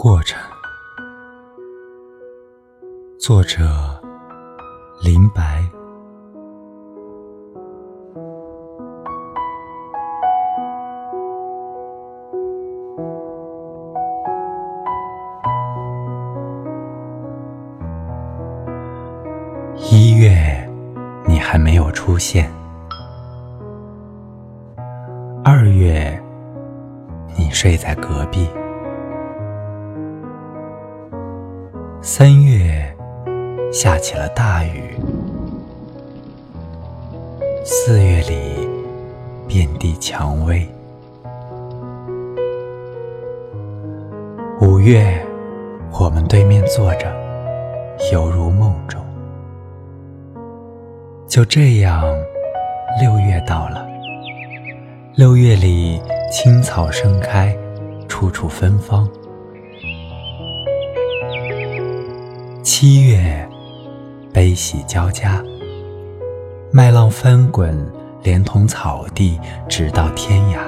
过程，作者林白。一月，你还没有出现；二月，你睡在隔壁。三月，下起了大雨。四月里，遍地蔷薇。五月，我们对面坐着，犹如梦中。就这样，六月到了。六月里，青草盛开，处处芬芳。七月，悲喜交加，麦浪翻滚，连同草地，直到天涯。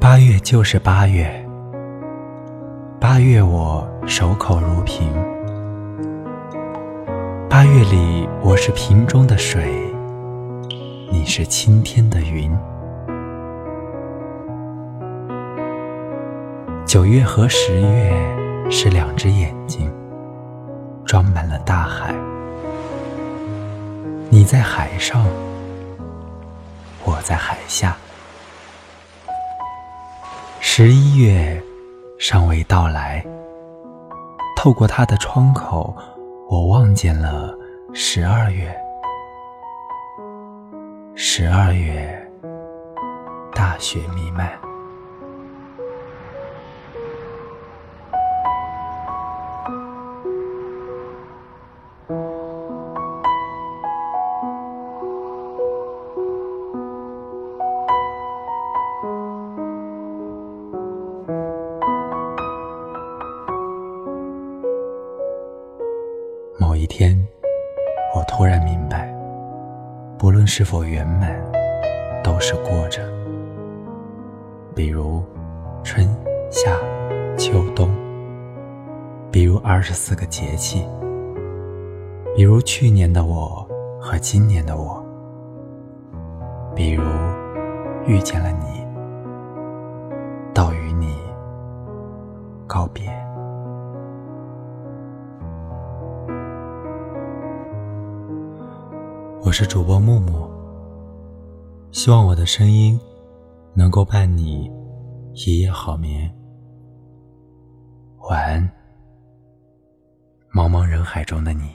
八月就是八月，八月我守口如瓶。八月里，我是瓶中的水，你是青天的云。九月和十月是两只眼睛，装满了大海。你在海上，我在海下。十一月尚未到来，透过它的窗口，我望见了十二月。十二月，大雪弥漫。天，我突然明白，不论是否圆满，都是过着。比如春夏秋冬，比如二十四个节气，比如去年的我和今年的我，比如遇见了我是主播木木，希望我的声音能够伴你一夜好眠。晚安，茫茫人海中的你。